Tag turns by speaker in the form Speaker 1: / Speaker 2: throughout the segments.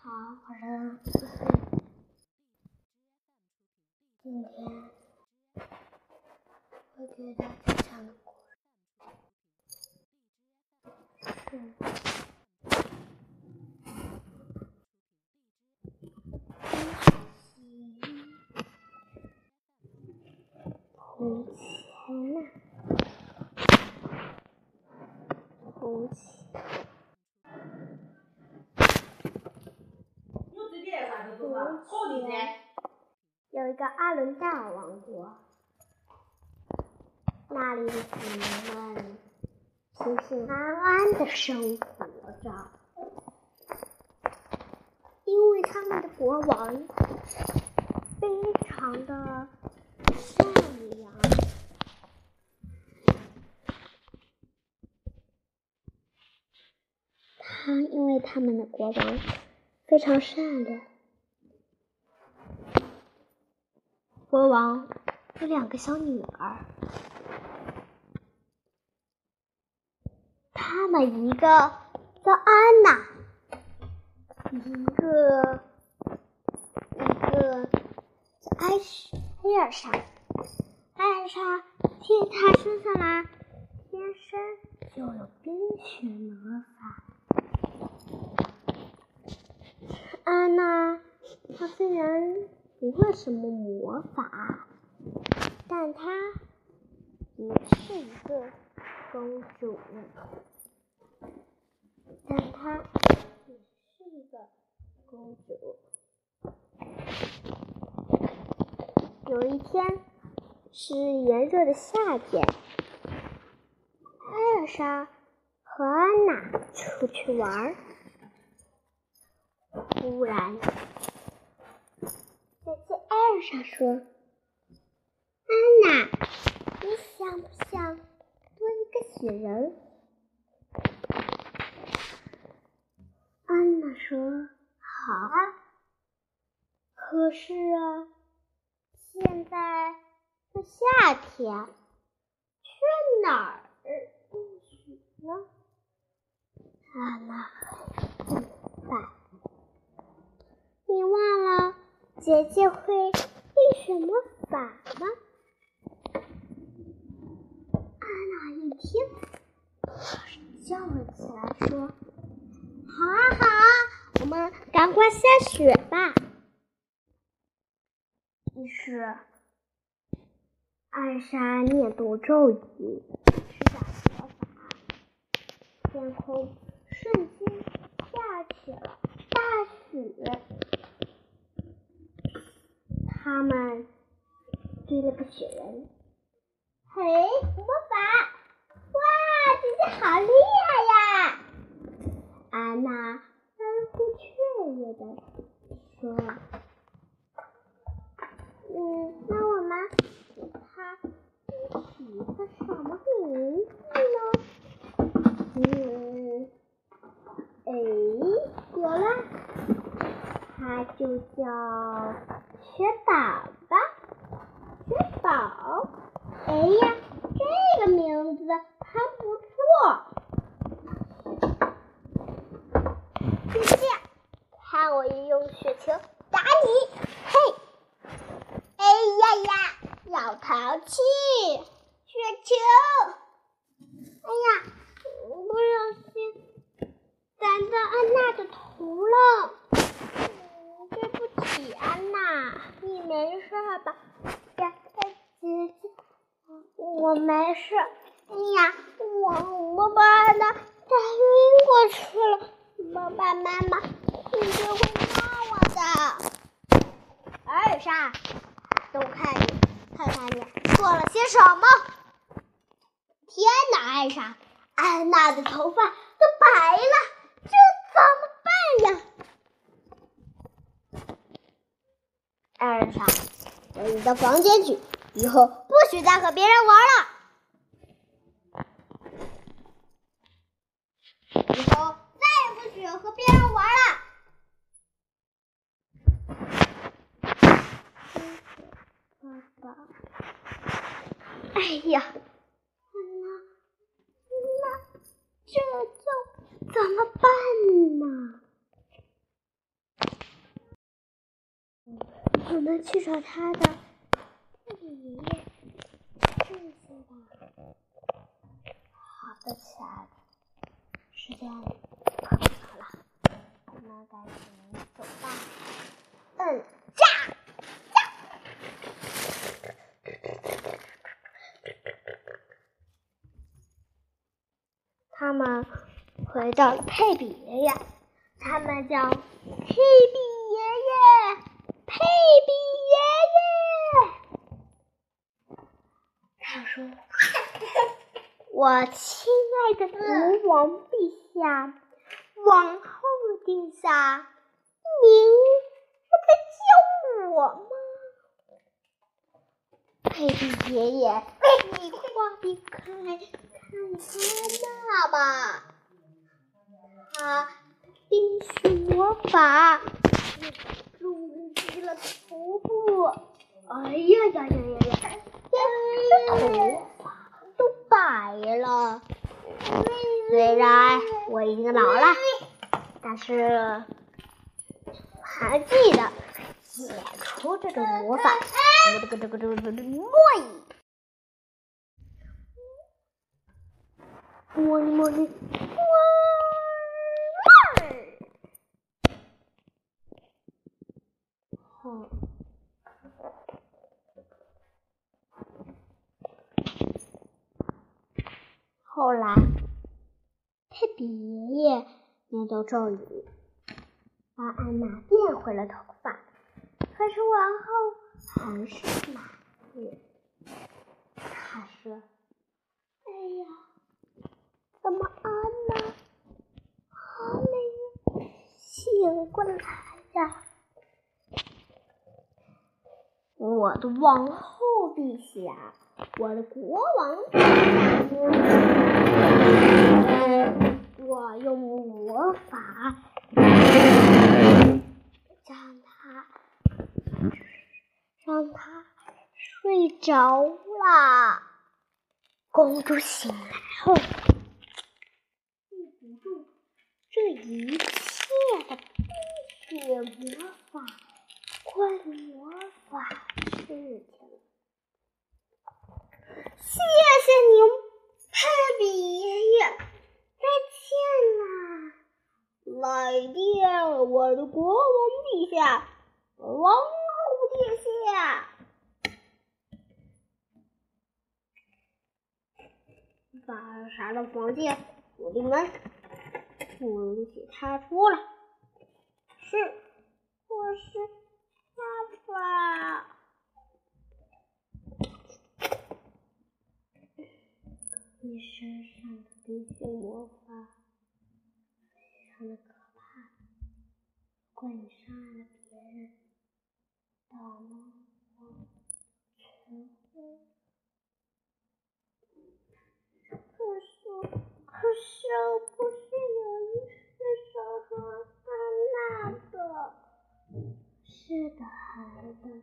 Speaker 1: 好，我是四岁。今天我给大家讲的故事是。从前呐，从前，从前有一一个阿伦戴尔王国，那里的居民们平平安安的生活着，因为他们的国王非常的善良。他因为他们的国王非常善良，国王有两个小女儿，他们一个叫安娜，一个一个叫艾艾尔莎，艾尔莎替她生下来，天生就有冰雪魔法。安娜，她虽然不会什么魔法，但她也是一个公主。但她也是一个公主。有一天是炎热的夏天，艾尔莎和安娜出去玩儿。突然，艾尔莎说：“安娜，你想不想多一个雪人？”安娜说：“好啊。”可是啊，现在是夏天，去哪儿种雪呢？安娜很烦。你忘了姐姐会冰雪魔法吗？安娜一听，叫了起来，说：“好啊，好啊，我们赶快下雪吧。”于是，艾莎念读咒语，施展魔法，天空瞬间下起了大雪。他们堆了个雪人，嘿，魔法！哇，姐姐好厉害呀！安娜欢呼雀跃的说：“嗯，那我们给他起一个什么名呢？嗯，哎，有了，它就叫……”雪宝吧，雪宝。哎呀，这个名字还不错。就这样，看我用雪球打你！嘿，哎呀呀，要淘气！雪球！哎呀，不小心砸到安娜的头了。对不起，安娜。你没事吧，姐姐姐？我没事。哎呀，我我把安娜打晕过去了。爸爸妈妈一定会骂我的。艾莎，都看你，看看你做了些什么？天哪，艾莎，安娜的头发都白了，这怎么办呀？艾莎，回你的房间去，以后不许再和别人玩了。以后再也不许和别人玩了。爸爸，哎呀，那那，这叫怎么办呢？我们去找他的爷爷。好的，亲爱的，时间。回到佩比爷爷，他们叫佩比爷爷，佩比爷爷。他说：“ 我亲爱的国王陛下，王后殿下，您是在叫我吗？”佩比爷爷，你快离开，看看那吧，他冰雪魔法触及了头部，哎呀呀呀呀呀！头发都白了。虽然我已经老了，但是还记得解除这种魔法。这个这个这个这个摸一，摸一摸，好。后来，佩比爷爷念叨咒语，把安娜变回了头发。可是王后还是满意。她说：“哎呀，怎么安娜还没醒过来呀？”我的王后陛下，我的国王陛下，我用魔法将他让他睡着了。公主醒来后，记不住这一切的冰雪魔法。问魔法事情，谢谢您，佩比爷爷，再见啦！来电，我的国王陛下，王后殿下，把啥的房间锁定门，不允许他出来。是，我是。爸爸，你身上的冰雪魔法非常的可怕，如果你伤害了别人，到了我全会。可是，可是我，不是有一只手和安娜的。是的，孩子，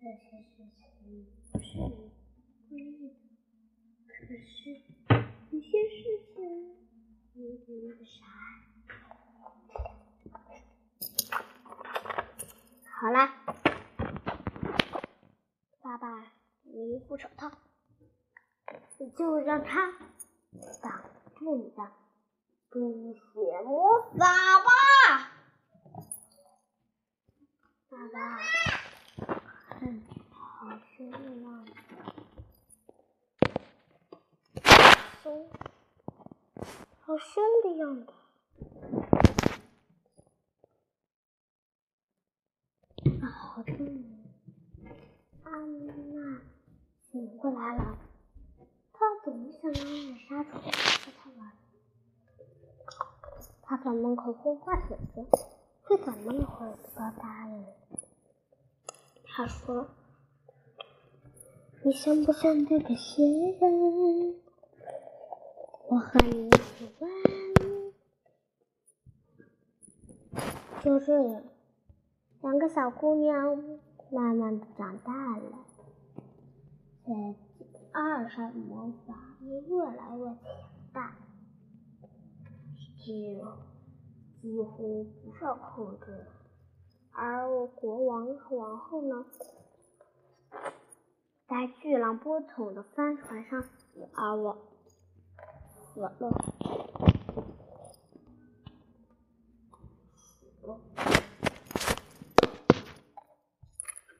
Speaker 1: 这些事情不是你故意的，可是有些事情你那个啥。好啦，爸爸，你副手套，你就让他挡住你的冰雪魔法吧。爸爸，看，好凶啊！凶，好凶的。样子。啊好终于，安娜醒过来了。她总想让二杀虫和她玩。她在门口呼唤姐姐，却怎么也回不到家里。他说：“你像不像那个仙人？我和你一起玩。”就这样，两个小姑娘慢慢的长大了，在二扇魔法也越来越强大，就几乎不受控制。而我国王和王后呢，在巨浪波动的帆船上而我死了。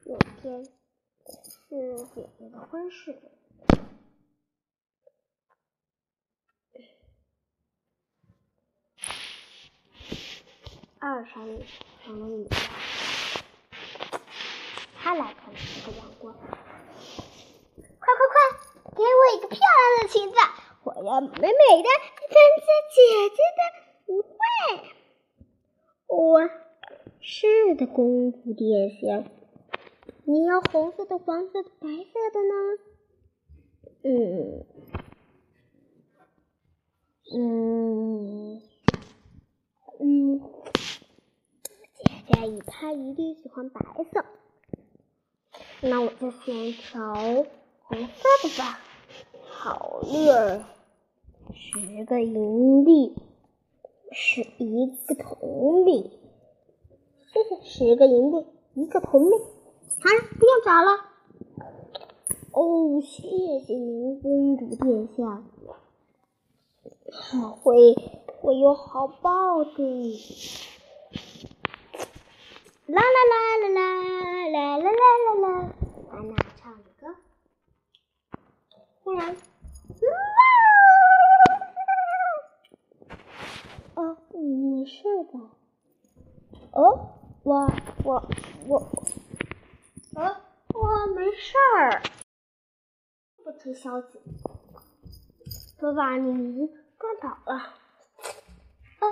Speaker 1: 有天是姐姐的婚事。二山上的女他，来看这个阳光。快快快，给我一个漂亮的裙子！我要美美的参加姐姐的舞会。我是的，公主殿下。你要红色的、黄色的、白色的呢？嗯嗯嗯。佳怡，她一定喜欢白色，那我就选一条红色的吧。好丽儿，十个银币是一个铜币，谢谢，十个银币一个铜币。好了，不用找了。哦，谢谢您，公主殿下。好会，我有好报的。啦啦啦啦啦啦啦啦啦啦！安娜唱歌，忽然，哦，你没事吧？哦，我我我，哦，我没事儿。不听消息，我把你撞倒了。啊啊，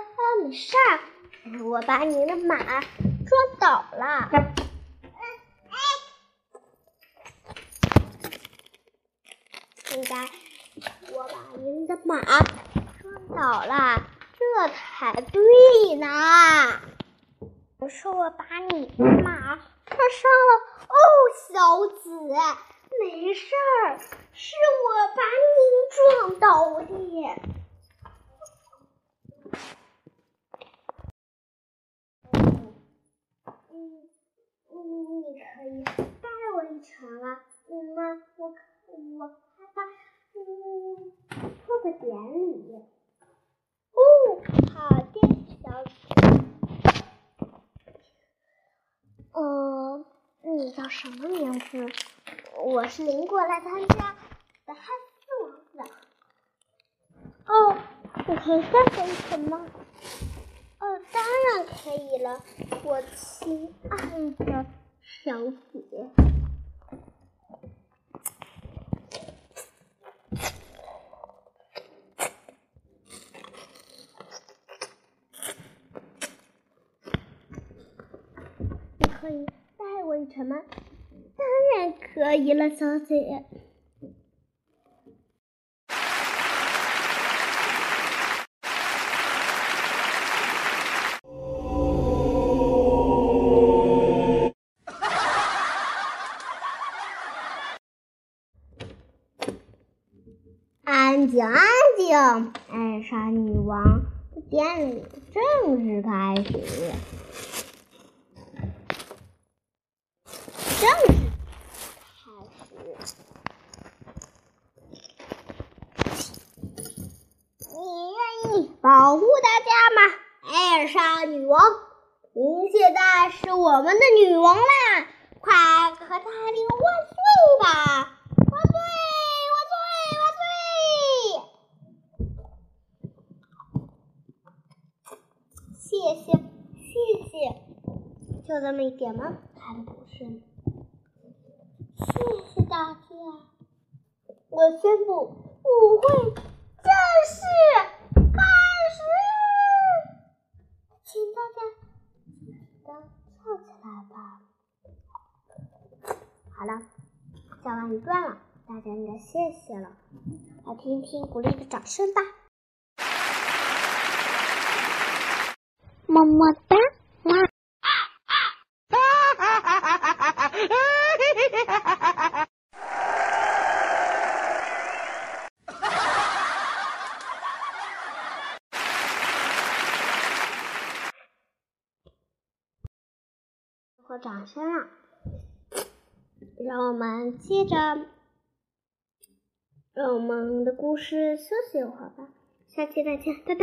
Speaker 1: 没事儿，我把你的马。撞倒了！现在我把您的马撞倒了，这才对呢。我说我把你的马撞伤了，哦，小子，没事儿，是我把你撞倒的。你可以带我一程啊？嗯吗？我我害怕，嗯，做个典礼。哦，好的，小子。呃，你叫什么名字？我是邻国来参加的汉斯王子。哦，我可以带我一程吗？哦，当然可以了，我亲爱的。小姐，你可以带我一程吗？当然可以了，小姐。安静！艾莎女王的典礼正式开始，正式开始。你愿意保护大家吗，艾莎女王？您现在是我们的女王啦！快和她领万岁吧！谢谢，谢谢，就这么一点吗？还不是？谢谢大家，我宣布舞会正式开始，请大家都跳起来吧。好了，讲完一段了，大家应该谢谢了，来听一听鼓励的掌声吧。么么哒。和掌天啊！让我们接着，让我们的故事休息一会儿吧。下期再见，拜拜。